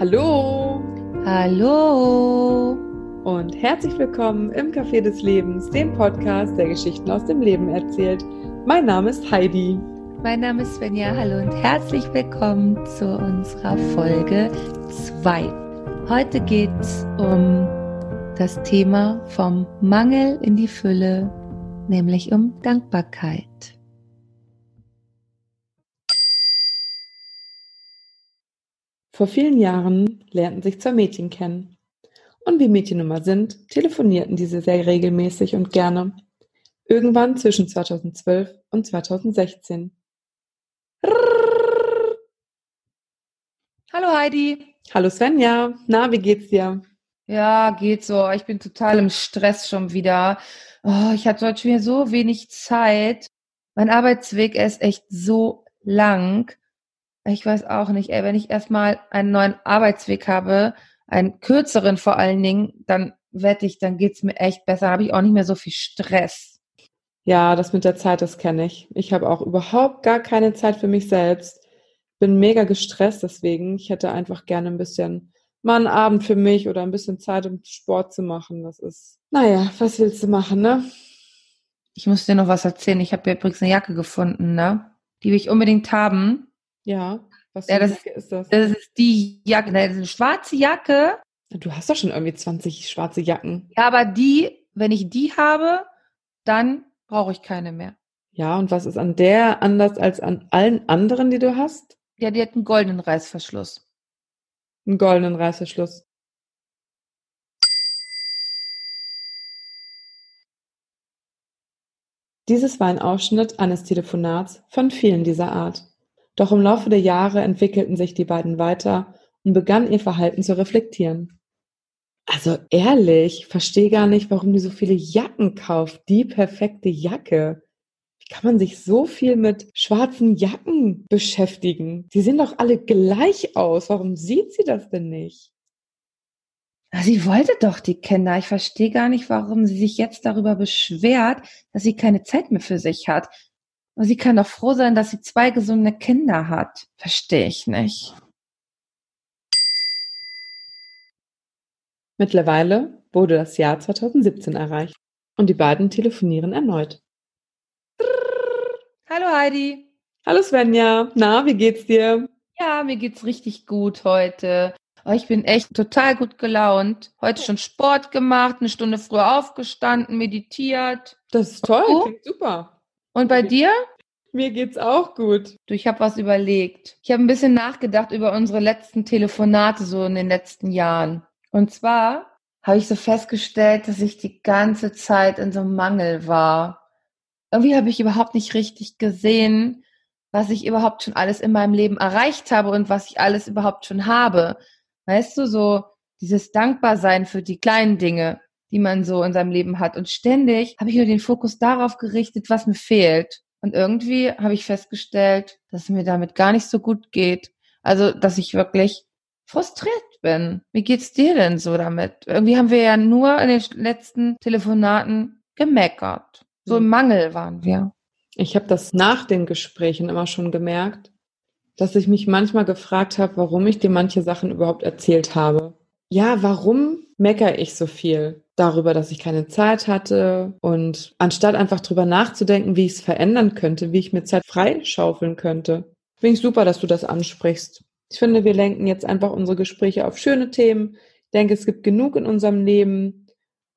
Hallo Hallo und herzlich willkommen im Café des Lebens, dem Podcast, der Geschichten aus dem Leben erzählt. Mein Name ist Heidi. Mein Name ist Svenja. Hallo und herzlich willkommen zu unserer Folge 2. Heute geht es um das Thema vom Mangel in die Fülle, nämlich um Dankbarkeit. Vor vielen Jahren lernten sich zwei Mädchen kennen. Und wie Mädchen nun sind, telefonierten diese sehr regelmäßig und gerne. Irgendwann zwischen 2012 und 2016. Hallo Heidi. Hallo Svenja. Na, wie geht's dir? Ja, geht so. Ich bin total im Stress schon wieder. Oh, ich hatte heute schon wieder so wenig Zeit. Mein Arbeitsweg ist echt so lang. Ich weiß auch nicht, ey, wenn ich erstmal einen neuen Arbeitsweg habe, einen kürzeren vor allen Dingen, dann wette ich, dann geht's mir echt besser. Habe ich auch nicht mehr so viel Stress. Ja, das mit der Zeit, das kenne ich. Ich habe auch überhaupt gar keine Zeit für mich selbst. Bin mega gestresst deswegen. Ich hätte einfach gerne ein bisschen mal einen Abend für mich oder ein bisschen Zeit, um Sport zu machen. Das ist, naja, was willst du machen, ne? Ich muss dir noch was erzählen. Ich habe ja übrigens eine Jacke gefunden, ne? Die will ich unbedingt haben. Ja, was Ja, für eine das- Jacke ist das? Das ist die Jacke, das ist eine schwarze Jacke. Du hast doch schon irgendwie 20 schwarze Jacken. Ja, aber die, wenn ich die habe, dann brauche ich keine mehr. Ja, und was ist an der anders als an allen anderen, die du hast? Ja, die hat einen goldenen Reißverschluss. Einen goldenen Reißverschluss. Dieses war ein Ausschnitt eines Telefonats von vielen dieser Art. Doch im Laufe der Jahre entwickelten sich die beiden weiter und begannen ihr Verhalten zu reflektieren. Also ehrlich, verstehe gar nicht, warum die so viele Jacken kauft. Die perfekte Jacke. Wie kann man sich so viel mit schwarzen Jacken beschäftigen? Die sehen doch alle gleich aus. Warum sieht sie das denn nicht? Sie wollte doch die Kinder. Ich verstehe gar nicht, warum sie sich jetzt darüber beschwert, dass sie keine Zeit mehr für sich hat. Aber sie kann doch froh sein, dass sie zwei gesunde Kinder hat. Verstehe ich nicht. Mittlerweile wurde das Jahr 2017 erreicht und die beiden telefonieren erneut. Hallo Heidi. Hallo Svenja, na, wie geht's dir? Ja, mir geht's richtig gut heute. Oh, ich bin echt total gut gelaunt. Heute schon Sport gemacht, eine Stunde früher aufgestanden, meditiert. Das ist toll, klingt super. Und bei dir? Mir geht's auch gut. Du, ich habe was überlegt. Ich habe ein bisschen nachgedacht über unsere letzten Telefonate so in den letzten Jahren. Und zwar habe ich so festgestellt, dass ich die ganze Zeit in so einem Mangel war. Irgendwie habe ich überhaupt nicht richtig gesehen, was ich überhaupt schon alles in meinem Leben erreicht habe und was ich alles überhaupt schon habe. Weißt du, so dieses Dankbarsein für die kleinen Dinge, die man so in seinem Leben hat. Und ständig habe ich nur den Fokus darauf gerichtet, was mir fehlt. Und irgendwie habe ich festgestellt, dass es mir damit gar nicht so gut geht. Also, dass ich wirklich frustriert bin. Wie geht's dir denn so damit? Irgendwie haben wir ja nur in den letzten Telefonaten gemeckert. So im. Mangel waren wir. Ich habe das nach den Gesprächen immer schon gemerkt, dass ich mich manchmal gefragt habe, warum ich dir manche Sachen überhaupt erzählt habe. Ja, warum meckere ich so viel darüber, dass ich keine Zeit hatte und anstatt einfach drüber nachzudenken, wie ich es verändern könnte, wie ich mir Zeit freischaufeln könnte. Finde ich super, dass du das ansprichst. Ich finde, wir lenken jetzt einfach unsere Gespräche auf schöne Themen. Ich denke, es gibt genug in unserem Leben,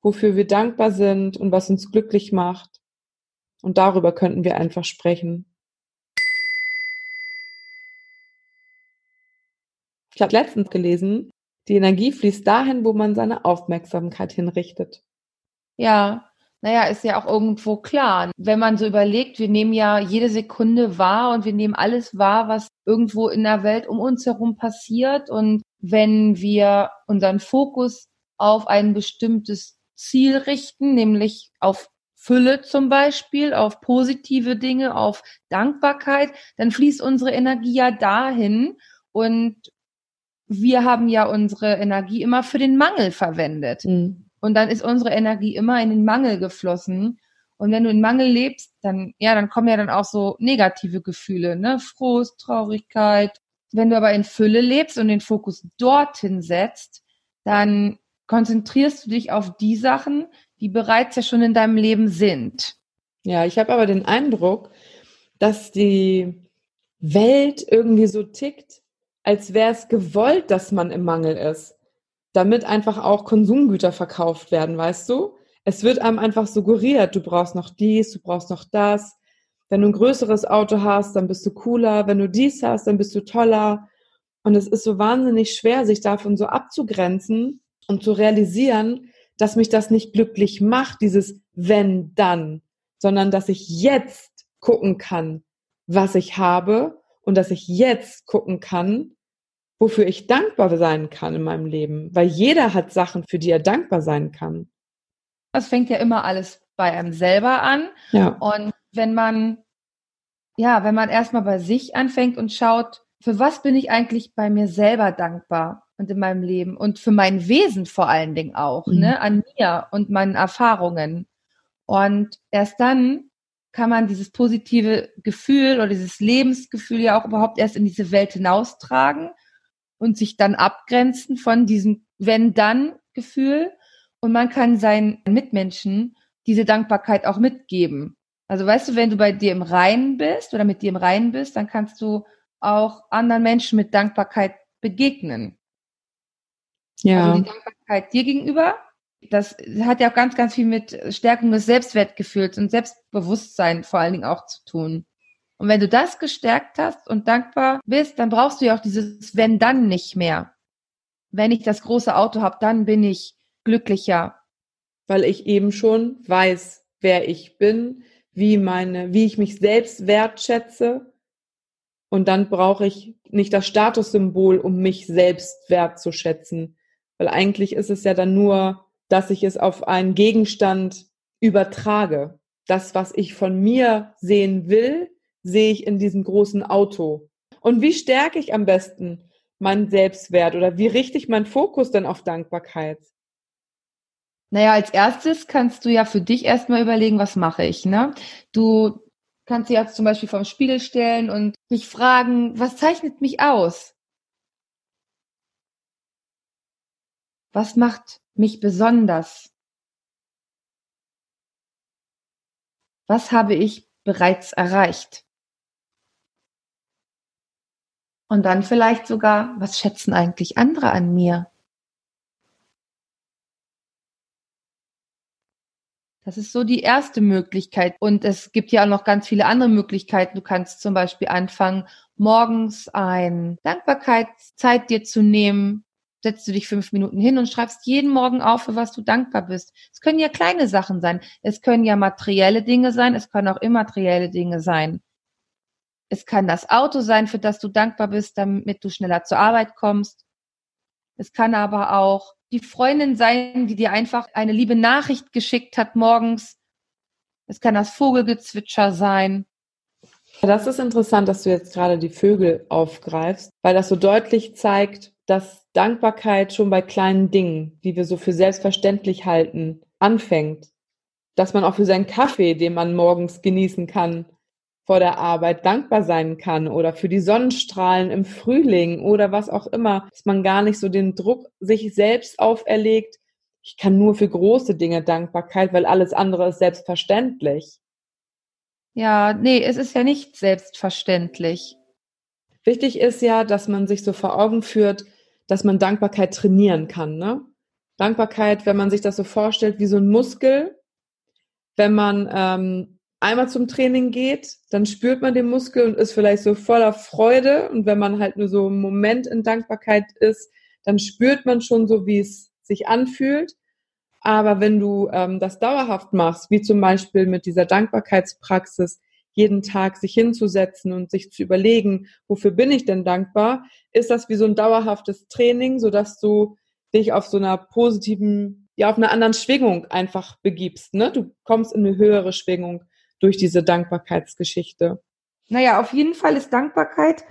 wofür wir dankbar sind und was uns glücklich macht. Und darüber könnten wir einfach sprechen. Ich habe letztens gelesen, die Energie fließt dahin, wo man seine Aufmerksamkeit hinrichtet. Ja, naja, ist ja auch irgendwo klar. Wenn man so überlegt, wir nehmen ja jede Sekunde wahr und wir nehmen alles wahr, was irgendwo in der Welt um uns herum passiert. Und wenn wir unseren Fokus auf ein bestimmtes Ziel richten, nämlich auf Fülle zum Beispiel, auf positive Dinge, auf Dankbarkeit, dann fließt unsere Energie ja dahin und wir haben ja unsere Energie immer für den Mangel verwendet. Mhm. Und dann ist unsere Energie immer in den Mangel geflossen. Und wenn du in Mangel lebst, dann, ja, dann kommen ja dann auch so negative Gefühle, ne? Frust, Traurigkeit, wenn du aber in Fülle lebst und den Fokus dorthin setzt, dann konzentrierst du dich auf die Sachen, die bereits ja schon in deinem Leben sind. Ja, ich habe aber den Eindruck, dass die Welt irgendwie so tickt, als wäre es gewollt, dass man im Mangel ist, damit einfach auch Konsumgüter verkauft werden, weißt du? Es wird einem einfach suggeriert, du brauchst noch dies, du brauchst noch das. Wenn du ein größeres Auto hast, dann bist du cooler. Wenn du dies hast, dann bist du toller. Und es ist so wahnsinnig schwer, sich davon so abzugrenzen und zu realisieren, dass mich das nicht glücklich macht, dieses wenn dann, sondern dass ich jetzt gucken kann, was ich habe und dass ich jetzt gucken kann, wofür ich dankbar sein kann in meinem Leben, weil jeder hat Sachen, für die er dankbar sein kann. Das fängt ja immer alles bei einem selber an. Ja. Und wenn man, ja, wenn man erstmal bei sich anfängt und schaut, für was bin ich eigentlich bei mir selber dankbar und in meinem Leben und für mein Wesen vor allen Dingen auch, mhm. ne, an mir und meinen Erfahrungen. Und erst dann kann man dieses positive Gefühl oder dieses Lebensgefühl ja auch überhaupt erst in diese Welt hinaustragen und sich dann abgrenzen von diesem Wenn-Dann-Gefühl. Und man kann seinen Mitmenschen diese Dankbarkeit auch mitgeben. Also weißt du, wenn du bei dir im Reinen bist oder mit dir im Reinen bist, dann kannst du auch anderen Menschen mit Dankbarkeit begegnen. Ja. Also die Dankbarkeit dir gegenüber, das hat ja auch ganz, ganz viel mit Stärkung des Selbstwertgefühls und Selbstbewusstsein vor allen Dingen auch zu tun. Und wenn du das gestärkt hast und dankbar bist, dann brauchst du ja auch dieses wenn dann nicht mehr. Wenn ich das große Auto habe, dann bin ich glücklicher. Weil ich eben schon weiß, wer ich bin, wie meine, wie ich mich selbst wertschätze. Und dann brauche ich nicht das Statussymbol, um mich selbst wertzuschätzen. Weil eigentlich ist es ja dann nur, dass ich es auf einen Gegenstand übertrage. Das, was ich von mir sehen will, sehe ich in diesem großen Auto. Und wie stärke ich am besten meinen Selbstwert oder wie richte ich meinen Fokus denn auf Dankbarkeit? Naja, als erstes kannst du ja für dich erstmal überlegen, was mache ich, ne? Du kannst dich jetzt zum Beispiel vorm Spiegel stellen und dich fragen, was zeichnet mich aus? Was macht mich besonders? Was habe ich bereits erreicht? Und dann vielleicht sogar, was schätzen eigentlich andere an mir? Das ist so die erste Möglichkeit. Und es gibt ja auch noch ganz viele andere Möglichkeiten. Du kannst zum Beispiel anfangen, morgens ein Dankbarkeitszeit dir zu nehmen. Setzt du dich fünf Minuten hin und schreibst jeden Morgen auf, für was du dankbar bist. Es können ja kleine Sachen sein. Es können ja materielle Dinge sein. Es können auch immaterielle Dinge sein. Es kann das Auto sein, für das du dankbar bist, damit du schneller zur Arbeit kommst. Es kann aber auch die Freundin sein, die dir einfach eine liebe Nachricht geschickt hat morgens. Es kann das Vogelgezwitscher sein. Das ist interessant, dass du jetzt gerade die Vögel aufgreifst, weil das so deutlich zeigt, dass Dankbarkeit schon bei kleinen Dingen, die wir so für selbstverständlich halten, anfängt. Dass man auch für seinen Kaffee, den man morgens genießen kann, vor der Arbeit dankbar sein kann oder für die Sonnenstrahlen im Frühling oder was auch immer, dass man gar nicht so den Druck sich selbst auferlegt. Ich kann nur für große Dinge Dankbarkeit, weil alles andere ist selbstverständlich. Ja, nee, es ist ja nicht selbstverständlich. Wichtig ist ja, dass man sich so vor Augen führt, dass man Dankbarkeit trainieren kann. Ne? Dankbarkeit, wenn man sich das so vorstellt, wie so ein Muskel, wenn man ähm, einmal zum Training geht, dann spürt man den Muskel und ist vielleicht so voller Freude. Und wenn man halt nur so einen Moment in Dankbarkeit ist, dann spürt man schon so, wie es sich anfühlt. Aber wenn du ähm, das dauerhaft machst, wie zum Beispiel mit dieser Dankbarkeitspraxis, jeden Tag sich hinzusetzen und sich zu überlegen, wofür bin ich denn dankbar, ist das wie so ein dauerhaftes Training, sodass du dich auf so einer positiven, ja, auf einer anderen Schwingung einfach begibst. Ne? Du kommst in eine höhere Schwingung durch diese Dankbarkeitsgeschichte. Naja, auf jeden Fall ist Dankbarkeit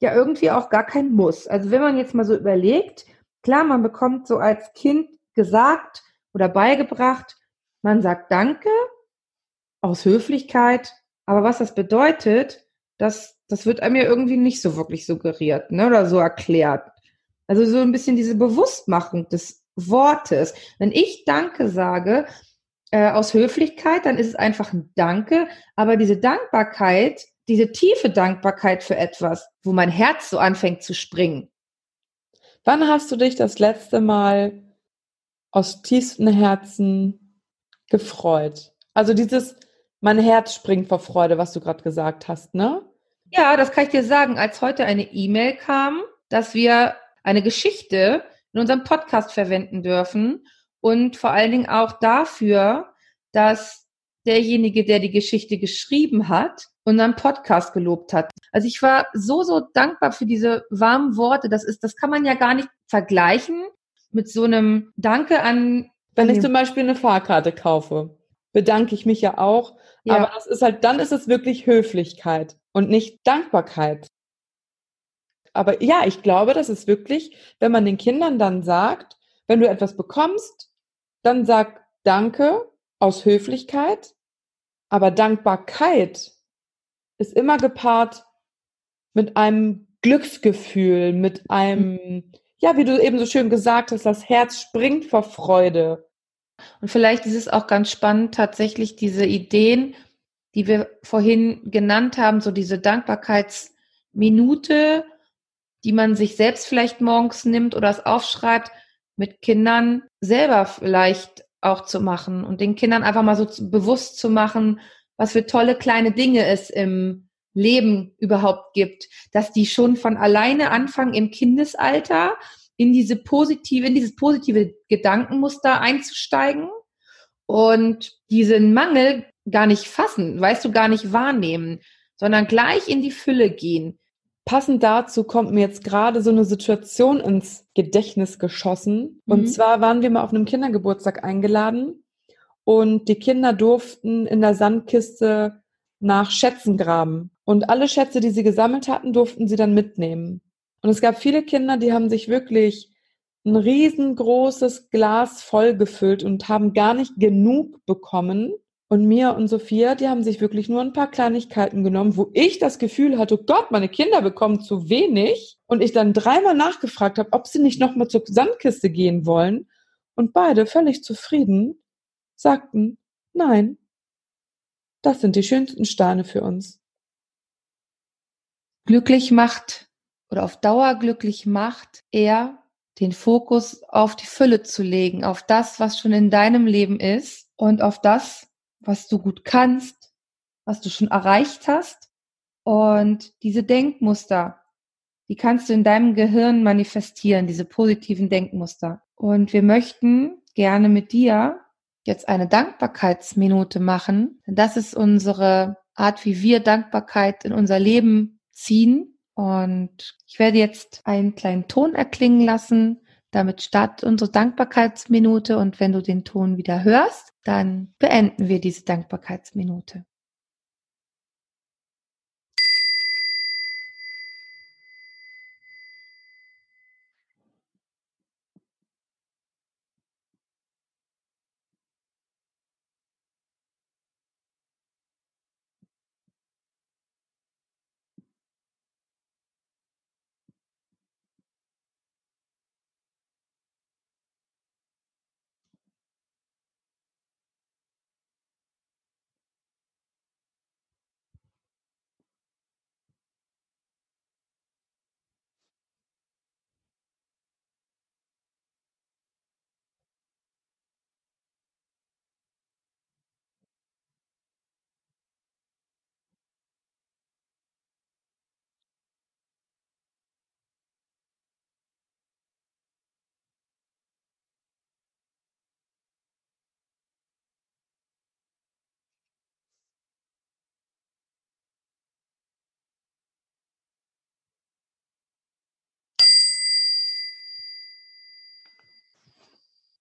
ja irgendwie auch gar kein Muss. Also wenn man jetzt mal so überlegt, klar, man bekommt so als Kind gesagt oder beigebracht, man sagt Danke aus Höflichkeit, aber was das bedeutet, das das wird einem ja irgendwie nicht so wirklich suggeriert, ne, oder so erklärt. Also so ein bisschen diese Bewusstmachung des Wortes. Wenn ich Danke sage, äh, aus Höflichkeit, dann ist es einfach ein Danke, aber diese Dankbarkeit, diese tiefe Dankbarkeit für etwas, wo mein Herz so anfängt zu springen. Wann hast du dich das letzte Mal aus tiefstem Herzen gefreut? Also dieses, mein Herz springt vor Freude, was du gerade gesagt hast, ne? Ja, das kann ich dir sagen. Als heute eine E-Mail kam, dass wir eine Geschichte in unserem Podcast verwenden dürfen und vor allen Dingen auch dafür, dass derjenige, der die Geschichte geschrieben hat, unseren Podcast gelobt hat. Also ich war so, so dankbar für diese warmen Worte. Das ist, das kann man ja gar nicht vergleichen mit so einem Danke an. Wenn ich zum Beispiel eine Fahrkarte kaufe, bedanke ich mich ja auch. Ja. Aber das ist halt, dann ist es wirklich Höflichkeit und nicht Dankbarkeit. Aber ja, ich glaube, das ist wirklich, wenn man den Kindern dann sagt, wenn du etwas bekommst, dann sag Danke aus Höflichkeit, aber Dankbarkeit ist immer gepaart mit einem Glücksgefühl, mit einem, ja, wie du eben so schön gesagt hast, das Herz springt vor Freude. Und vielleicht ist es auch ganz spannend, tatsächlich diese Ideen, die wir vorhin genannt haben, so diese Dankbarkeitsminute, die man sich selbst vielleicht morgens nimmt oder es aufschreibt, mit Kindern selber vielleicht auch zu machen und den Kindern einfach mal so bewusst zu machen, was für tolle kleine Dinge es im Leben überhaupt gibt, dass die schon von alleine anfangen im Kindesalter in diese positive, in dieses positive Gedankenmuster einzusteigen und diesen Mangel gar nicht fassen, weißt du, gar nicht wahrnehmen, sondern gleich in die Fülle gehen. Passend dazu kommt mir jetzt gerade so eine Situation ins Gedächtnis geschossen. Und mhm. zwar waren wir mal auf einem Kindergeburtstag eingeladen und die Kinder durften in der Sandkiste nach Schätzen graben. Und alle Schätze, die sie gesammelt hatten, durften sie dann mitnehmen. Und es gab viele Kinder, die haben sich wirklich ein riesengroßes Glas voll gefüllt und haben gar nicht genug bekommen. Und Mia und Sophia, die haben sich wirklich nur ein paar Kleinigkeiten genommen, wo ich das Gefühl hatte, oh Gott, meine Kinder bekommen zu wenig. Und ich dann dreimal nachgefragt habe, ob sie nicht nochmal zur Sandkiste gehen wollen. Und beide, völlig zufrieden, sagten, nein, das sind die schönsten Steine für uns. Glücklich macht oder auf Dauer glücklich macht eher den Fokus auf die Fülle zu legen, auf das, was schon in deinem Leben ist und auf das, was du gut kannst, was du schon erreicht hast. Und diese Denkmuster, die kannst du in deinem Gehirn manifestieren, diese positiven Denkmuster. Und wir möchten gerne mit dir jetzt eine Dankbarkeitsminute machen. Das ist unsere Art, wie wir Dankbarkeit in unser Leben ziehen. Und ich werde jetzt einen kleinen Ton erklingen lassen. Damit startet unsere Dankbarkeitsminute. Und wenn du den Ton wieder hörst, dann beenden wir diese Dankbarkeitsminute.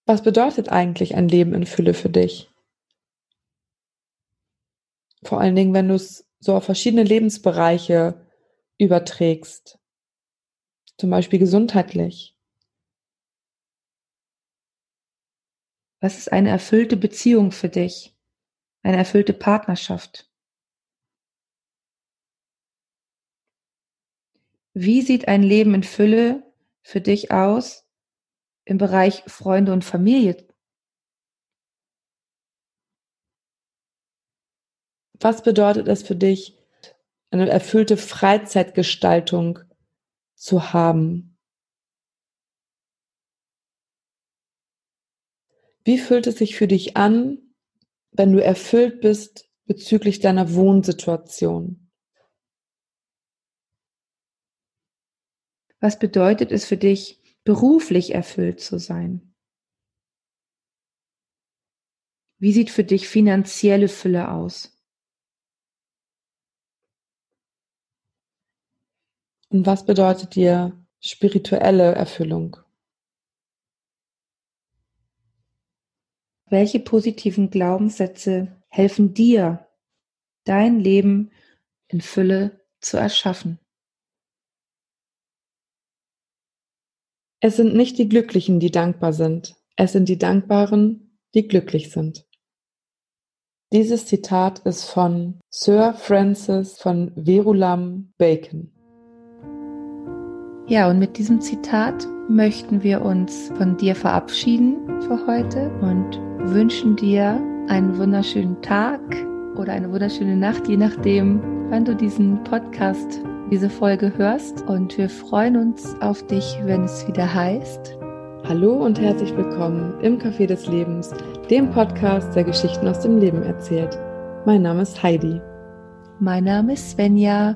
Was bedeutet eigentlich ein Leben in Fülle für dich? Vor allen Dingen, wenn du es so auf verschiedene Lebensbereiche überträgst. Zum Beispiel gesundheitlich. Was ist eine erfüllte Beziehung für dich? Eine erfüllte Partnerschaft? Wie sieht ein Leben in Fülle für dich aus im Bereich Freunde und Familie? Was bedeutet es für dich, eine erfüllte Freizeitgestaltung zu haben? Wie fühlt es sich für dich an, wenn du erfüllt bist bezüglich deiner Wohnsituation? Was bedeutet es für dich, beruflich erfüllt zu sein? Wie sieht für dich finanzielle Fülle aus? Und was bedeutet dir spirituelle Erfüllung? Welche positiven Glaubenssätze helfen dir, dein Leben in Fülle zu erschaffen? Es sind nicht die Glücklichen, die dankbar sind. Es sind die Dankbaren, die glücklich sind. Dieses Zitat ist von Sir Francis von Verulam Bacon. Ja, und mit diesem Zitat möchten wir uns von dir verabschieden für heute und wünschen dir einen wunderschönen Tag oder eine wunderschöne Nacht, je nachdem, wann du diesen Podcast, diese Folge hörst. Und wir freuen uns auf dich, wenn es wieder heißt. Hallo und herzlich willkommen im Café des Lebens, dem Podcast, der Geschichten aus dem Leben erzählt. Mein Name ist Heidi. Mein Name ist Svenja